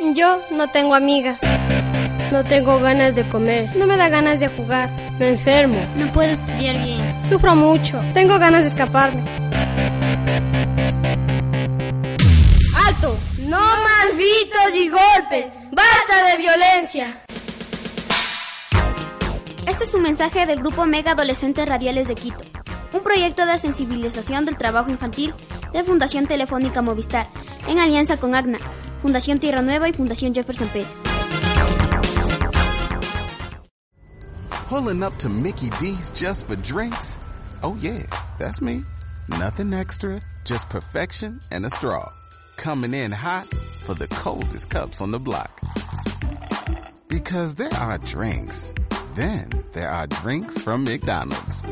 Yo no tengo amigas. No tengo ganas de comer. No me da ganas de jugar. Me enfermo. No puedo estudiar bien. Sufro mucho. Tengo ganas de escaparme. ¡Alto! ¡No más gritos y golpes! ¡Basta de violencia! Este es un mensaje del Grupo Mega Adolescentes Radiales de Quito, un proyecto de sensibilización del trabajo infantil de Fundación Telefónica Movistar, en alianza con AGNA, Fundación Tierra Nueva y Fundación Jefferson Pérez. Pulling up to Mickey D's just for drinks? Oh yeah, that's me. Nothing extra, just perfection and a straw. Coming in hot for the coldest cups on the block. Because there are drinks. Then there are drinks from McDonald's.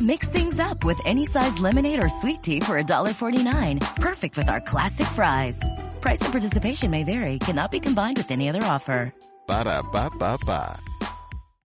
Mix things up with any size lemonade or sweet tea for $1.49. Perfect with our classic fries. Price and participation may vary, cannot be combined with any other offer. Ba da ba ba ba.